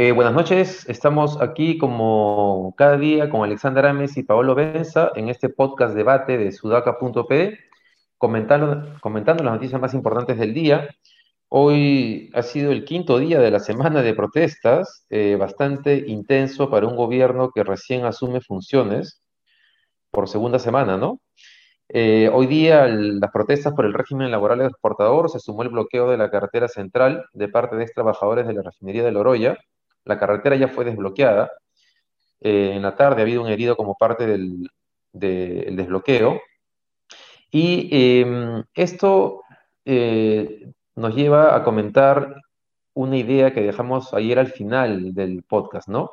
Eh, buenas noches, estamos aquí como cada día con Alexander Ames y Paolo Benza en este podcast debate de sudaca.p, comentando, comentando las noticias más importantes del día. Hoy ha sido el quinto día de la semana de protestas, eh, bastante intenso para un gobierno que recién asume funciones por segunda semana, ¿no? Eh, hoy día las protestas por el régimen laboral exportador se sumó el bloqueo de la carretera central de parte de ex trabajadores de la refinería de Loroya, la carretera ya fue desbloqueada. Eh, en la tarde ha habido un herido como parte del, desbloqueo. Y em, esto eh, nos lleva a comentar una idea que dejamos ayer al final del podcast, ¿no?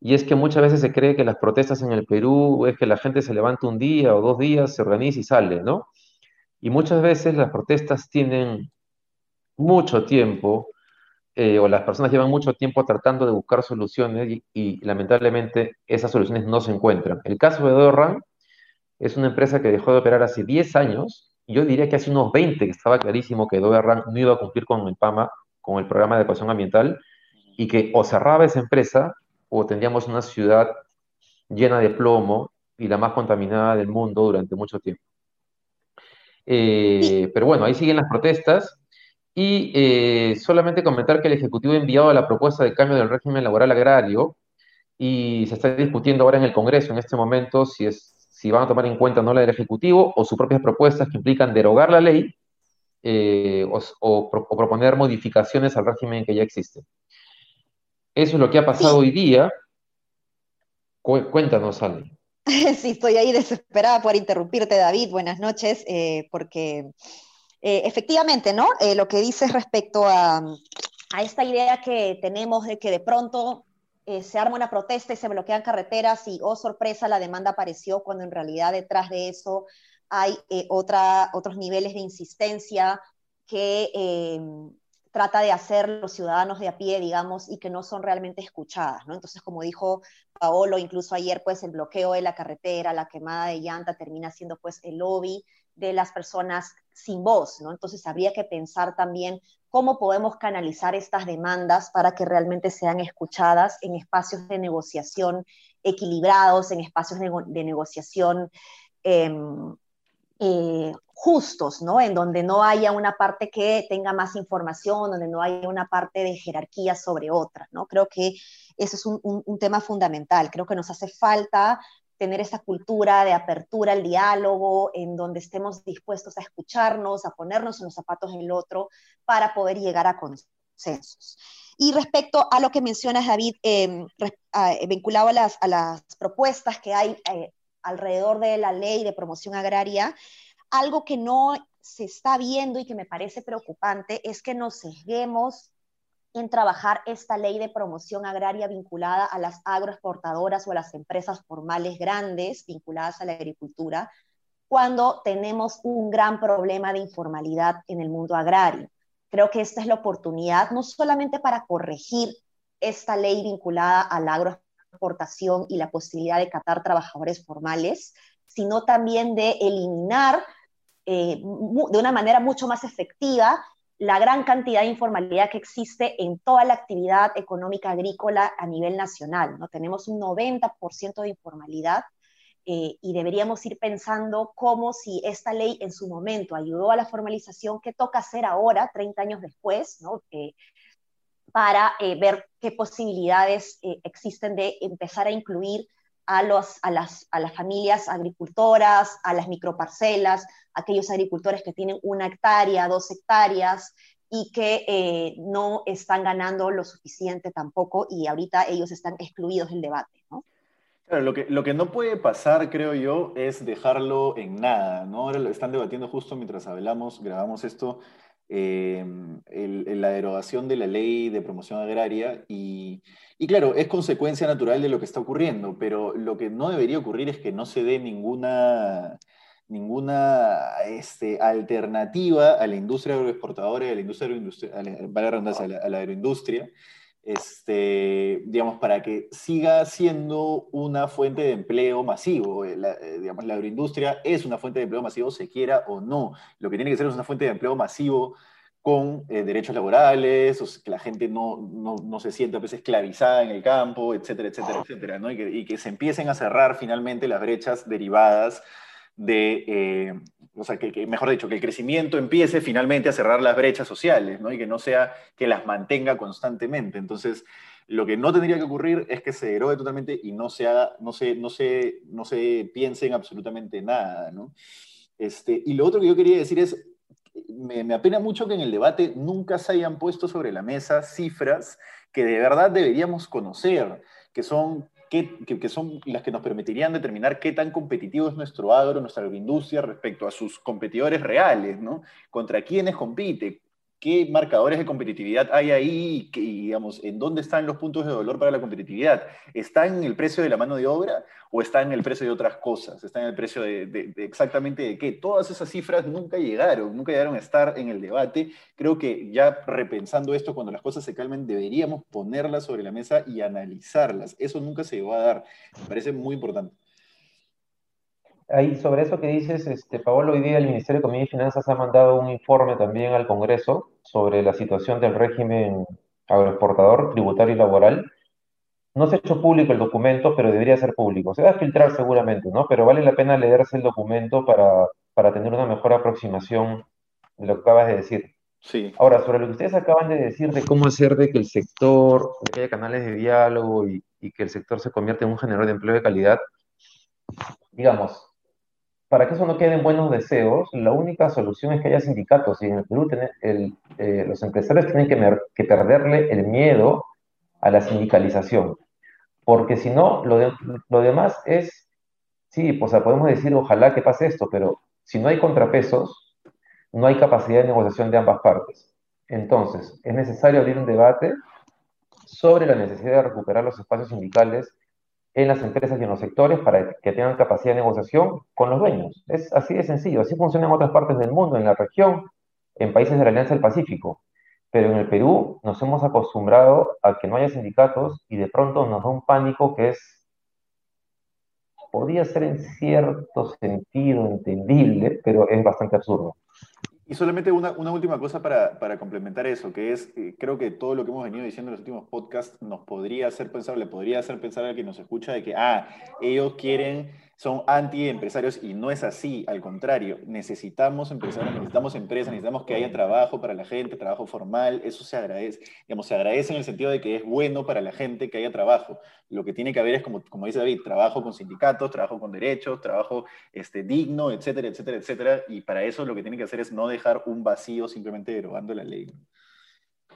Y es que muchas veces se cree que las protestas en el Perú es que la gente se levanta un día o dos días, se organiza y sale, ¿no? Y muchas veces las protestas tienen mucho tiempo eh, o las personas llevan mucho tiempo tratando de buscar soluciones y, lamentablemente esas soluciones no se encuentran. El caso de Dorran es una empresa que dejó de operar hace 10 años, yo diría que hace unos 20 que estaba clarísimo que Dorran no iba a cumplir con el PAMA, con el programa de ecuación ambiental, y que o cerraba esa empresa o tendríamos una ciudad llena de plomo y la más contaminada del mundo durante mucho tiempo. Eh, pero bueno, ahí siguen las protestas y eh, solamente comentar que el Ejecutivo ha enviado la propuesta de cambio del régimen laboral agrario y se está discutiendo ahora en el Congreso en este momento si, es, si van a tomar en cuenta no la del Ejecutivo o sus propias propuestas que implican derogar la ley eh, o, proponer modificaciones al régimen que ya existe. Eso es lo que ha pasado hoy día. Cuéntanos, Ale. Sí, estoy ahí desesperada por interrumpirte, David. Buenas noches, eh, porque eh, efectivamente, ¿no? Lo que dices respecto a, esta idea que tenemos de que de pronto eh, se arma una protesta y se bloquean carreteras y, oh sorpresa, la demanda apareció cuando en realidad detrás de eso hay otra, otros niveles de insistencia que trata de hacer los ciudadanos de a pie, digamos, y que no son realmente escuchadas, ¿no? Entonces, como dijo Paolo, incluso ayer, pues el bloqueo de la carretera, la quemada de llanta termina siendo pues el lobby de las personas sin voz, ¿no? Entonces habría que pensar también cómo podemos canalizar estas demandas para que realmente sean escuchadas en espacios de negociación equilibrados, en espacios de, negociación em, eh, justos, ¿no? En donde no haya una parte que tenga más información, donde no haya una parte de jerarquía sobre otra, ¿no? Creo que eso es un, un tema fundamental. Creo que nos hace falta tener esa cultura de apertura al diálogo, en donde estemos dispuestos a escucharnos, a ponernos en los zapatos del otro para poder llegar a consensos. Y respecto a lo que mencionas, David, eh, vinculado a las, a las, propuestas que hay eh, alrededor de la ley de promoción agraria, algo que no se está viendo y que me parece preocupante es que nos sesguemos en trabajar esta ley de promoción agraria vinculada a las agroexportadoras o a las empresas formales grandes vinculadas a la agricultura, cuando tenemos un gran problema de informalidad en el mundo agrario. Creo que esta es la oportunidad no solamente para corregir esta ley vinculada a la agroexportación y la posibilidad de catar trabajadores formales, sino también de eliminar eh, de una manera mucho más efectiva la gran cantidad de informalidad que existe en toda la actividad económica agrícola a nivel nacional. ¿no? Tenemos un 90% de informalidad eh, y deberíamos ir pensando cómo si esta ley en su momento ayudó a la formalización, ¿qué toca hacer ahora, 30 años después, ¿no? Eh, para eh, ver qué posibilidades existen de empezar a incluir a, los, a, las, a las familias agricultoras, a las microparcelas, aquellos agricultores que tienen una hectárea, dos hectáreas y que eh, no están ganando lo suficiente tampoco y ahorita ellos están excluidos del debate, ¿no? Lo que, lo que no puede pasar, creo yo, es dejarlo en nada, ¿no? Ahora lo están debatiendo justo mientras hablamos, grabamos esto, eh, la derogación de la ley de promoción agraria y, claro, es consecuencia natural de lo que está ocurriendo, pero lo que no debería ocurrir es que no se dé ninguna, ninguna este, alternativa a la industria agroexportadora a la industria agroindustria, a la, a la agroindustria, este, digamos, para que siga siendo una fuente de empleo masivo. Eh, la, eh, digamos, la agroindustria es una fuente de empleo masivo, se quiera o no. Lo que tiene que ser es una fuente de empleo masivo con eh, derechos laborales, que la gente no, no, no, se sienta pues, esclavizada en el campo, etcétera, etcétera, etcétera, ¿no? y, que, y que se empiecen a cerrar finalmente las brechas derivadas de, eh, o sea, que, mejor dicho, que el crecimiento empiece finalmente a cerrar las brechas sociales, ¿no? Y que no sea que las mantenga constantemente. Entonces, lo que no tendría que ocurrir es que se erogue totalmente y no se haga, no se, no se, no se piense en absolutamente nada, ¿no? Este, y lo otro que yo quería decir es, me apena mucho que en el debate nunca se hayan puesto sobre la mesa cifras que de verdad deberíamos conocer, que son que, son las que nos permitirían determinar qué tan competitivo es nuestro agro, nuestra agroindustria respecto a sus competidores reales, ¿no? Contra quiénes compite, qué marcadores de competitividad hay ahí y, digamos, en dónde están los puntos de dolor para la competitividad. ¿Está en el precio de la mano de obra o está en el precio de otras cosas? ¿Está en el precio de, exactamente de qué? Todas esas cifras nunca llegaron, nunca llegaron a estar en el debate. Creo que ya repensando esto, cuando las cosas se calmen, deberíamos ponerlas sobre la mesa y analizarlas. Eso nunca se va a dar. Me parece muy importante. Ahí, sobre eso que dices, este, Paolo, hoy día el Ministerio de Economía y Finanzas ha mandado un informe también al Congreso sobre la situación del régimen agroexportador, tributario y laboral. No se ha hecho público el documento, pero debería ser público. Se va a filtrar seguramente, ¿no? Pero vale la pena leerse el documento para, para tener una mejor aproximación de lo que acabas de decir. Sí. Ahora, sobre lo que ustedes acaban de decir de cómo hacer de que el sector, de que haya canales de diálogo y, y que el sector se convierta en un generador de empleo de calidad, digamos, para que eso no quede en buenos deseos, la única solución es que haya sindicatos. Y en el Perú eh, los empresarios tienen que, perderle el miedo a la sindicalización. Porque si no, lo, demás es, sí, pues podemos decir ojalá que pase esto, pero si no hay contrapesos, no hay capacidad de negociación de ambas partes. Entonces, es necesario abrir un debate sobre la necesidad de recuperar los espacios sindicales en las empresas y en los sectores para que tengan capacidad de negociación con los dueños. Es así de sencillo, así funciona en otras partes del mundo, en la región, en países de la Alianza del Pacífico. Pero en el Perú nos hemos acostumbrado a que no haya sindicatos y de pronto nos da un pánico que es, podría ser en cierto sentido entendible, pero es bastante absurdo. Y solamente una, una última cosa para, para, complementar eso, que es, eh, creo que todo lo que hemos venido diciendo en los últimos podcasts nos podría hacer pensar, le podría hacer pensar a quien nos escucha de que, ah, ellos quieren son anti-empresarios y no es así, al contrario, necesitamos empresarios, necesitamos empresas, necesitamos que haya trabajo para la gente, trabajo formal, eso se agradece, digamos, se agradece en el sentido de que es bueno para la gente que haya trabajo. Lo que tiene que haber es, como, como dice David, trabajo con sindicatos, trabajo con derechos, trabajo este, digno, etcétera, etcétera, etcétera, y para eso lo que tiene que hacer es no dejar un vacío simplemente derogando la ley.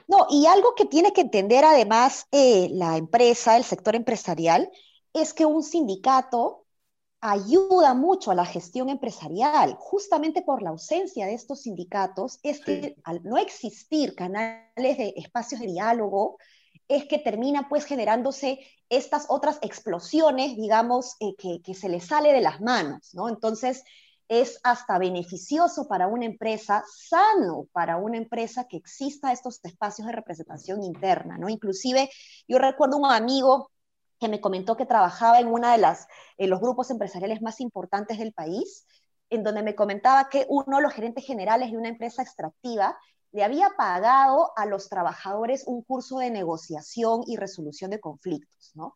No, y algo que tiene que entender además eh, la empresa, el sector empresarial, es que un sindicato ayuda mucho a la gestión empresarial, justamente por la ausencia de estos sindicatos, es que al no existir canales de espacios de diálogo, es que termina pues generándose estas otras explosiones, digamos, eh, que, que, se le sale de las manos, ¿no? Entonces, es hasta beneficioso para una empresa, sano para una empresa que exista estos espacios de representación interna, ¿no? Inclusive, yo recuerdo un amigo que me comentó que trabajaba en uno de las, los grupos empresariales más importantes del país, en donde me comentaba que uno de los gerentes generales de una empresa extractiva le había pagado a los trabajadores un curso de negociación y resolución de conflictos, ¿no?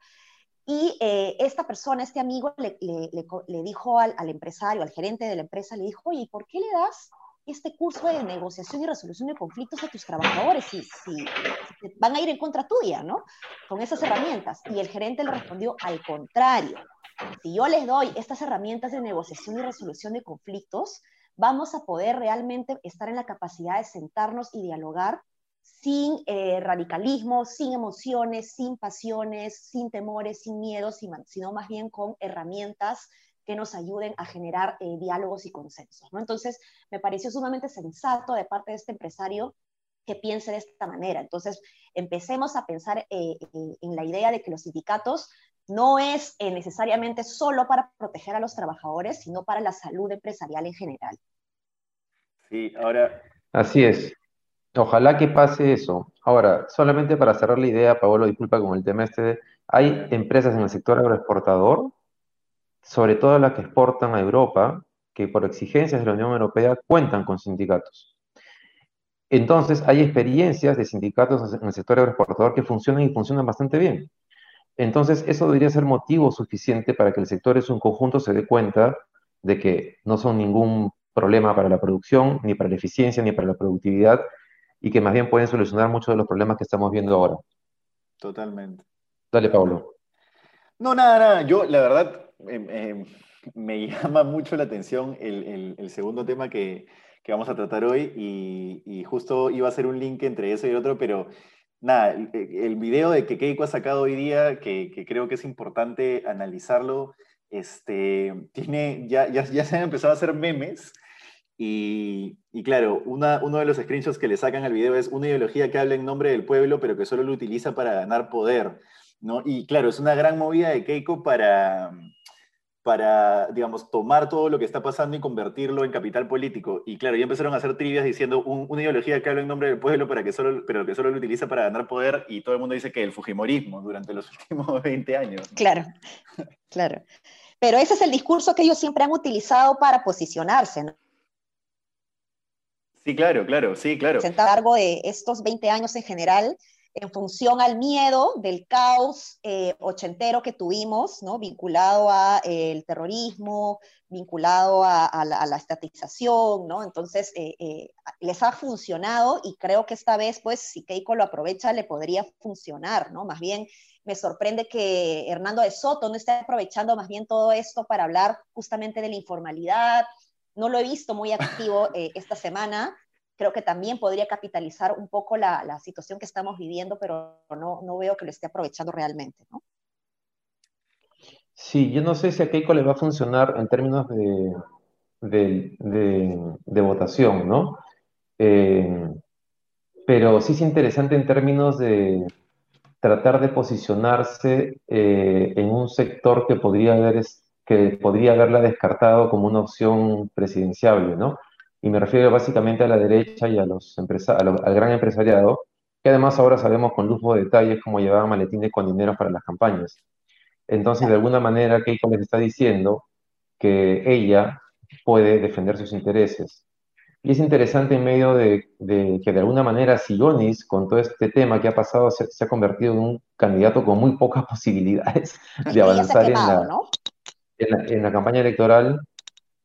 Y eh, esta persona, este amigo, le, le, dijo al, al, empresario, al gerente de la empresa, le dijo, oye, ¿y por qué le das este curso de negociación y resolución de conflictos a tus trabajadores si, si, van a ir en contra tuya, ¿no? Con esas herramientas. Y el gerente le respondió, al contrario, si yo les doy estas herramientas de negociación y resolución de conflictos, vamos a poder realmente estar en la capacidad de sentarnos y dialogar sin eh, radicalismo, sin emociones, sin pasiones, sin temores, sin miedos, sino más bien con herramientas que nos ayuden a generar eh, diálogos y consensos. ¿no? Entonces, me pareció sumamente sensato de parte de este empresario que piense de esta manera. Entonces, empecemos a pensar eh, eh, en la idea de que los sindicatos no es eh, necesariamente solo para proteger a los trabajadores, sino para la salud empresarial en general. Sí, ahora... Así es. Ojalá que pase eso. Ahora, solamente para cerrar la idea, Pablo, disculpa con el tema este, hay empresas en el sector agroexportador, sobre todo las que exportan a Europa, que por exigencias de la Unión Europea cuentan con sindicatos. Entonces, hay experiencias de sindicatos en el sector agroexportador que funcionan y funcionan bastante bien. Entonces, eso debería ser motivo suficiente para que el sector en su conjunto se dé cuenta de que no son ningún problema para la producción, ni para la eficiencia, ni para la productividad, y que más bien pueden solucionar muchos de los problemas que estamos viendo ahora. Totalmente. Dale, Pablo. No, nada, nada. Yo, la verdad, em, em, me llama mucho la atención el, segundo tema que, vamos a tratar hoy y, justo iba a ser un link entre eso y el otro, pero nada, el, video de que Keiko ha sacado hoy día, que, creo que es importante analizarlo, este, tiene, ya, ya, ya se han empezado a hacer memes y, claro, una, uno de los screenshots que le sacan al video es una ideología que habla en nombre del pueblo, pero que solo lo utiliza para ganar poder. ¿No? Y claro, es una gran movida de Keiko para, para, digamos, tomar todo lo que está pasando y convertirlo en capital político. Y claro, ya empezaron a hacer trivias diciendo una ideología que habla en nombre del pueblo, para que solo, pero que solo lo utiliza para ganar poder, y todo el mundo dice que el Fujimorismo durante los últimos 20 años. Claro, claro. Pero ese es el discurso que ellos siempre han utilizado para posicionarse, ¿no? Sí, claro, claro, sí, claro. A lo largo de estos 20 años en general, en función al miedo del caos eh, ochentero que tuvimos, ¿no? vinculado al eh, terrorismo, vinculado a, la, estatización, ¿no? Entonces, eh, les ha funcionado y creo que esta vez, pues, si Keiko lo aprovecha, le podría funcionar, ¿no? Más bien, me sorprende que Hernando de Soto no esté aprovechando más bien todo esto para hablar justamente de la informalidad, no lo he visto muy activo eh, esta semana. Creo que también podría capitalizar un poco la, situación que estamos viviendo, pero no, no, veo que lo esté aprovechando realmente, ¿no? Sí, yo no sé si a Keiko le va a funcionar en términos de, de, votación, ¿no? Eh, pero sí es interesante en términos de tratar de posicionarse eh, en un sector que podría haber que podría haberla descartado como una opción presidenciable, ¿no? Y me refiero básicamente a la derecha y a los al gran empresariado, que además ahora sabemos con lujo de detalles cómo llevaban maletines con dinero para las campañas. Entonces, de alguna manera, Keiko les está diciendo que ella puede defender sus intereses. Y es interesante en medio de, que de alguna manera Sillonis, con todo este tema que ha pasado, se, ha convertido en un candidato con muy pocas posibilidades de avanzar en la, ¿no? en la, campaña electoral,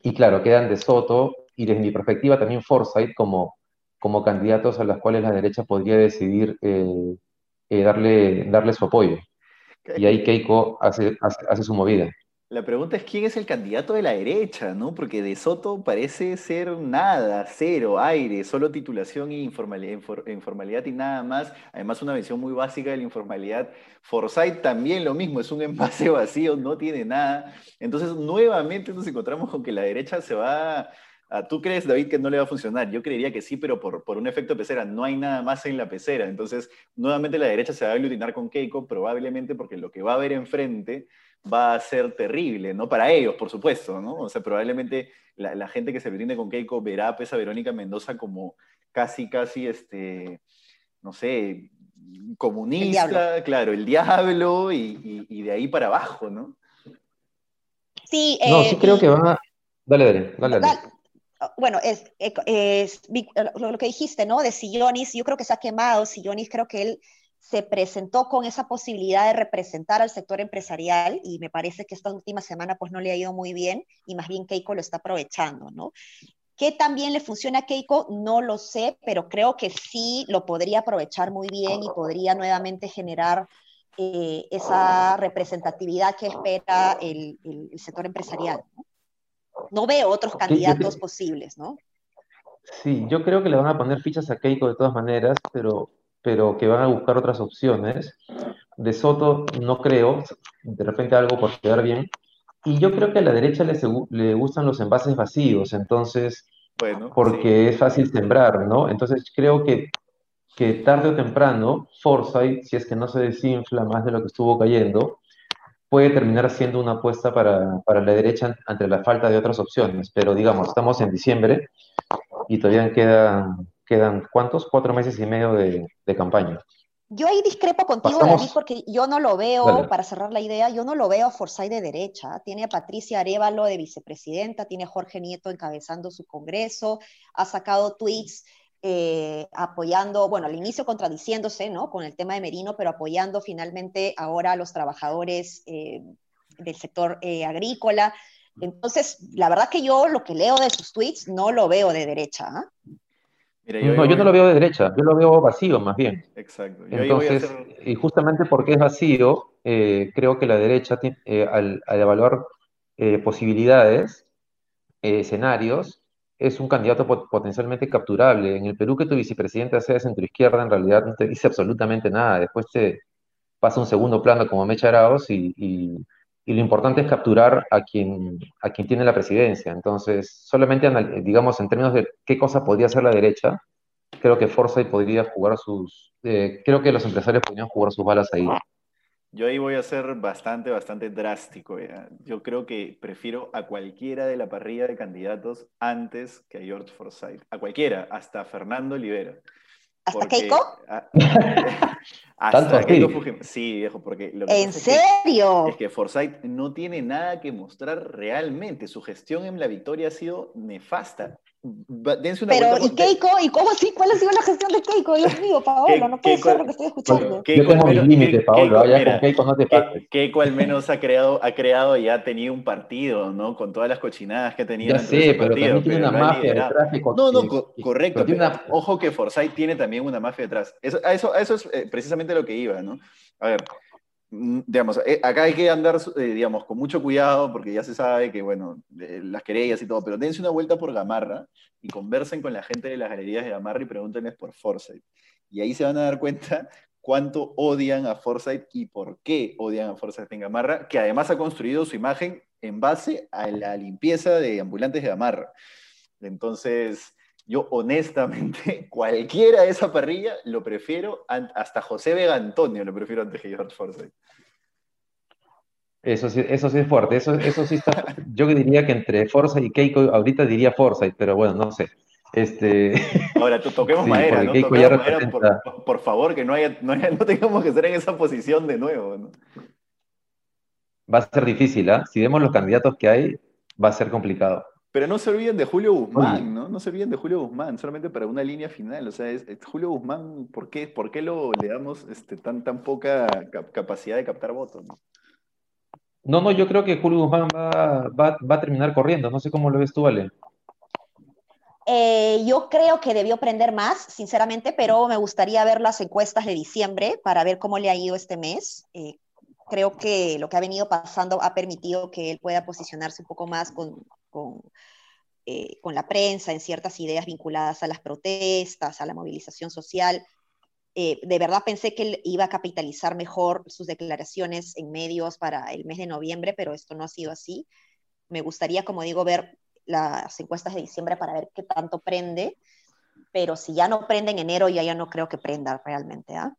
y claro, quedan de Soto y desde mi perspectiva también Forsyth como, como candidatos a los cuales la derecha podría decidir eh, eh, darle, darle su apoyo. Y ahí Keiko hace, hace su movida. La pregunta es quién es el candidato de la derecha, ¿no? Porque De Soto parece ser nada, cero, aire, solo titulación e informalidad, y nada más. Además, una visión muy básica de la informalidad. Forsyth también lo mismo, es un envase vacío, no tiene nada. Entonces, nuevamente nos encontramos con que la derecha se va. ¿Tú crees, David, que no le va a funcionar? Yo creería que sí, pero por, por un efecto pecera. No hay nada más en la pecera. Entonces, nuevamente la derecha se va a aglutinar con Keiko, probablemente porque lo que va a haber enfrente va a ser terrible, ¿no? Para ellos, por supuesto, ¿no? O sea, probablemente la, gente que se brinde con Keiko verá pues, a Verónica Mendoza como casi, casi, este, no sé, comunista, claro, el diablo y, de ahí para abajo, ¿no? Sí, no, sí eh, creo que van a... Dale, dale, dale. dale. Bueno, es, es, lo que dijiste, ¿no? De Sillonis, yo creo que se ha quemado. Sillonis creo que él se presentó con esa posibilidad de representar al sector empresarial y me parece que esta última semana pues no le ha ido muy bien y más bien Keiko lo está aprovechando, ¿no? ¿Qué también le funciona a Keiko? No lo sé, pero creo que sí lo podría aprovechar muy bien y podría nuevamente generar eh, esa representatividad que espera el, sector empresarial. ¿no? No veo otros candidatos posibles, ¿no? Sí, yo creo que le van a poner fichas a Keiko de todas maneras, pero pero que van a buscar otras opciones. De Soto no creo, de repente algo por quedar bien. Y yo creo que a la derecha le, le gustan los envases vacíos, entonces, bueno, porque es fácil sembrar, ¿no? Entonces creo que, que tarde o temprano, Forsyth, si es que no se desinfla más de lo que estuvo cayendo, puede terminar siendo una apuesta para, para, la derecha ante la falta de otras opciones. Pero digamos, estamos en diciembre y todavía quedan, quedan ¿cuántos? Cuatro meses y medio de, de campaña. Yo ahí discrepo contigo, David, porque yo no lo veo, para cerrar la idea, yo no lo veo a Forsyth de derecha. Tiene a Patricia Arevalo de vicepresidenta, tiene a Jorge Nieto encabezando su congreso, ha sacado tweets eh, apoyando, bueno, al inicio contradiciéndose, ¿no? Con el tema de Merino, pero apoyando finalmente ahora a los trabajadores eh, del sector eh, agrícola. Entonces, la verdad que yo lo que leo de sus tweets no lo veo de derecha. ¿ah? yo no, yo no lo veo de derecha, yo lo veo vacío más bien. Exacto. Entonces, y justamente porque es vacío, eh, creo que la derecha, eh, al, evaluar eh, posibilidades, escenarios, es un candidato potencialmente capturable. En el Perú que tu vicepresidente sea de centroizquierda, en realidad no te dice absolutamente nada. Después te pasa un segundo plano como Mecha Arauz y, lo importante es capturar a quien, a quien tiene la presidencia. Entonces, solamente, digamos, en términos de qué cosa podría hacer la derecha, creo que Forsyth podría jugar sus, eh, creo que los empresarios podrían jugar sus balas ahí. Yo ahí voy a ser bastante, bastante drástico. Yo creo que prefiero a cualquiera de la parrilla de candidatos antes que a George Forsyth. A cualquiera, hasta Fernando Olivera. ¿Hasta Keiko? hasta Keiko Fujimori. Sí, viejo, porque lo que ¿En serio? Es que, es que Forsyth no tiene nada que mostrar realmente. Su gestión en la victoria ha sido nefasta. Dense una Pero, ¿y Keiko? ¿Y cómo así? ¿Cuál ha sido la gestión de Keiko? Dios mío, Paolo, no puede ser lo que estoy escuchando. Keiko, Yo tengo mis límites, Paolo, ya con Keiko no te pases. Keiko al menos ha creado, ha creado y ha tenido un partido, ¿no? Con todas las cochinadas que ha tenido. Ya sé, pero también tiene una mafia de tráfico. No, no, correcto. Ojo que Forsyth tiene también una mafia detrás. Eso, eso, eso es eh, precisamente lo que iba, ¿no? A ver, digamos, eh, acá hay que andar, eh, digamos, con mucho cuidado porque ya se sabe que, bueno, las querellas y todo, pero dense una vuelta por Gamarra y conversen con la gente de las galerías de Gamarra y pregúntenles por Forsyth. Y ahí se van a dar cuenta cuánto odian a Forsyth y por qué odian a Forsyth en Gamarra, que además ha construido su imagen en base a la limpieza de ambulantes de Gamarra. Entonces, yo honestamente, cualquiera de esa parrilla lo prefiero, hasta José Vega Antonio lo prefiero antes que George Forsyth. Eso sí, eso sí es fuerte, eso, eso sí está, yo diría que entre Forsyth y Keiko, ahorita diría Forsyth, pero bueno, no sé. Este... Ahora, toquemos madera, ¿no? Toquemos madera, por, favor, que no, haya, no, tengamos que estar en esa posición de nuevo. ¿no? Va a ser difícil, ¿ah? Si vemos los candidatos que hay, va a ser complicado. Pero no se olviden de Julio Guzmán, ¿no? No se olviden de Julio Guzmán, solamente para una línea final. O sea, es, Julio Guzmán, ¿por qué, por qué lo, le damos este, tan, tan poca capacidad de captar votos? ¿no? no, yo creo que Julio Guzmán va, va, va a terminar corriendo. No sé cómo lo ves tú, Ale. Eh, yo creo que debió aprender más, sinceramente, pero me gustaría ver las encuestas de diciembre para ver cómo le ha ido este mes. Eh, creo que lo que ha venido pasando ha permitido que él pueda posicionarse un poco más con, con, eh, con la prensa en ciertas ideas vinculadas a las protestas, a la movilización social. Eh, de verdad pensé que él iba a capitalizar mejor sus declaraciones en medios para el mes de noviembre, pero esto no ha sido así. Me gustaría, como digo, ver las encuestas de diciembre para ver qué tanto prende, pero si ya no prende en enero, ya ya no creo que prenda realmente. ¿ah?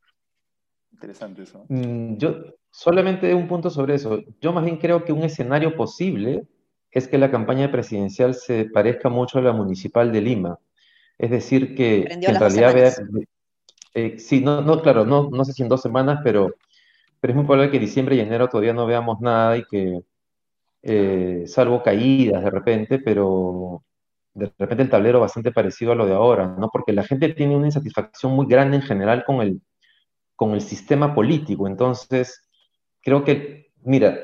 Interesante eso. Mm, yo solamente un punto sobre eso. Yo más bien creo que un escenario posible es que la campaña presidencial se parezca mucho a la municipal de Lima. Es decir, que, en realidad vea, eh, sí, no, no, claro, no, no sé si en dos semanas, pero, pero es muy probable que diciembre y enero todavía no veamos nada y que, eh, salvo caídas de repente, pero de repente el tablero bastante parecido a lo de ahora, ¿no? Porque la gente tiene una insatisfacción muy grande en general con el, con el sistema político. Entonces, creo que, mira,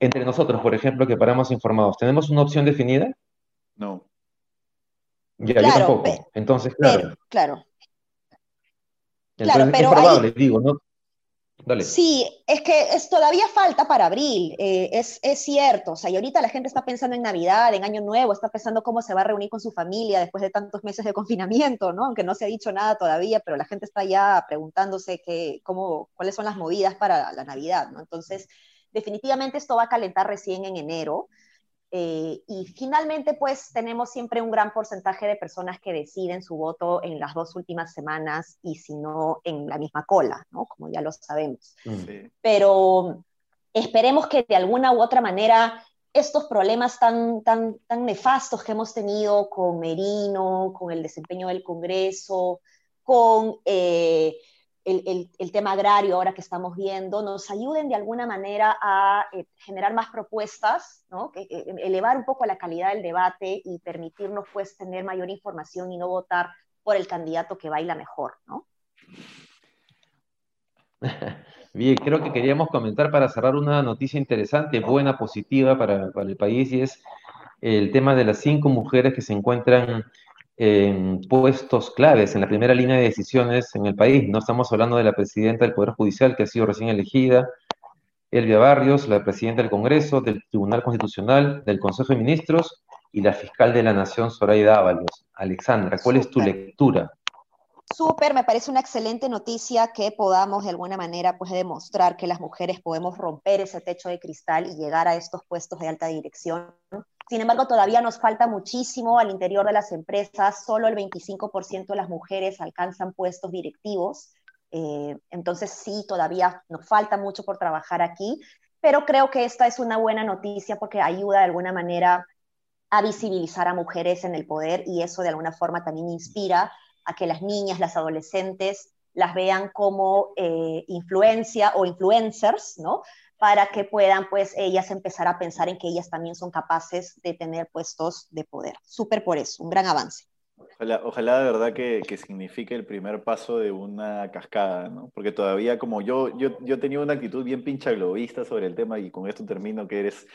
entre nosotros, por ejemplo, que paramos informados, ¿tenemos una opción definida? No. Ya, yo tampoco. Entonces, claro. claro. Entonces, es probable, digo, ¿no? Dale. Sí, es que es, todavía falta para abril, eh, es, es, cierto. O sea, y ahorita la gente está pensando en Navidad, en Año Nuevo, está pensando cómo se va a reunir con su familia después de tantos meses de confinamiento, ¿no? Aunque no se ha dicho nada todavía, pero la gente está ya preguntándose qué, cómo, cuáles son las movidas para la Navidad, ¿no? Entonces, definitivamente esto va a calentar recién en enero. Eh, y finalmente, pues tenemos siempre un gran porcentaje de personas que deciden su voto en las dos últimas semanas y si no en la misma cola, ¿no? Como ya lo sabemos. Pero Esperemos que de alguna u otra manera estos problemas tan, tan, tan nefastos que hemos tenido con Merino, con el desempeño del Congreso, con eh, el, el, tema agrario ahora que estamos viendo, nos ayuden de alguna manera a eh, generar más propuestas, ¿no? eh, elevar un poco la calidad del debate y permitirnos pues tener mayor información y no votar por el candidato que baila mejor. ¿no? Bien, creo que queríamos comentar para cerrar una noticia interesante, buena, positiva para, para el país, y es el tema de las cinco mujeres que se encuentran en puestos claves en la primera línea de decisiones en el país. No estamos hablando de la presidenta del Poder Judicial, que ha sido recién elegida, Elvia Barrios, la presidenta del Congreso, del Tribunal Constitucional, del Consejo de Ministros y la fiscal de la Nación, Zoraida Ábalos. Alexandra, ¿cuál es tu lectura? Súper, me parece una excelente noticia que podamos de alguna manera pues demostrar que las mujeres podemos romper ese techo de cristal y llegar a estos puestos de alta dirección sin embargo, todavía nos falta muchísimo al interior de las empresas. Solo el 25% de las mujeres alcanzan puestos directivos. Eh, entonces, sí, todavía nos falta mucho por trabajar aquí, pero creo que esta es una buena noticia porque ayuda de alguna manera a visibilizar a mujeres en el poder y eso de alguna forma también inspira a que las niñas, las adolescentes las vean como eh, influencia o influencers, ¿no? Para que puedan pues ellas empezar a pensar en que ellas también son capaces de tener puestos de poder. Súper por eso, un gran avance. Ojalá, de verdad que, que, signifique el primer paso de una cascada, ¿no? Porque todavía como yo, yo, yo tenía una actitud bien pincha globista sobre el tema y con esto termino que eres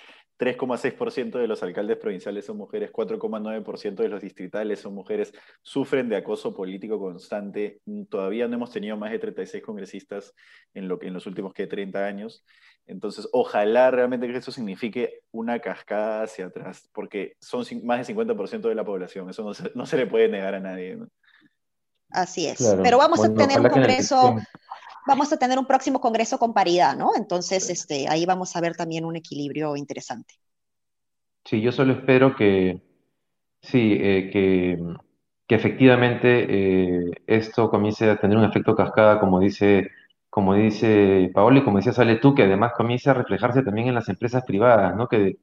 3,6% de los alcaldes provinciales son mujeres, 4,9% de los distritales son mujeres, sufren de acoso político constante. Todavía no hemos tenido más de 36 congresistas en, lo que, en los últimos que 30 años. Entonces, ojalá realmente que eso signifique una cascada hacia atrás, porque son más del 50% de la población, eso no se, le puede negar a nadie. Así es, pero vamos a tener un congreso, vamos a tener un próximo congreso con paridad, ¿no? Entonces, este, ahí vamos a ver también un equilibrio interesante. Sí, yo solo espero que, sí, eh, que, que, efectivamente eh, esto comience a tener un efecto cascada, como dice como dice Paolo y como decía Sale tú, que además comienza a reflejarse también en las empresas privadas, ¿no? Que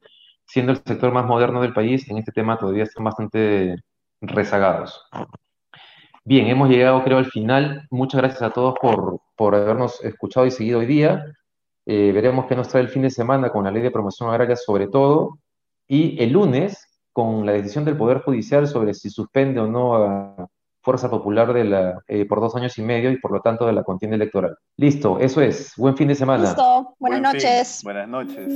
siendo el sector más moderno del país, en este tema todavía están bastante rezagados. Bien, hemos llegado creo al final. Muchas gracias a todos por, por habernos escuchado y seguido hoy día. Eh, veremos qué nos trae el fin de semana con la ley de promoción agraria sobre todo. Y el lunes con la decisión del Poder Judicial sobre si suspende o no a, Fuerza Popular de la, eh, por dos años y medio y por lo tanto de la contienda electoral. Listo, eso es. Buen fin de semana. Listo, buenas noches. Buenas noches.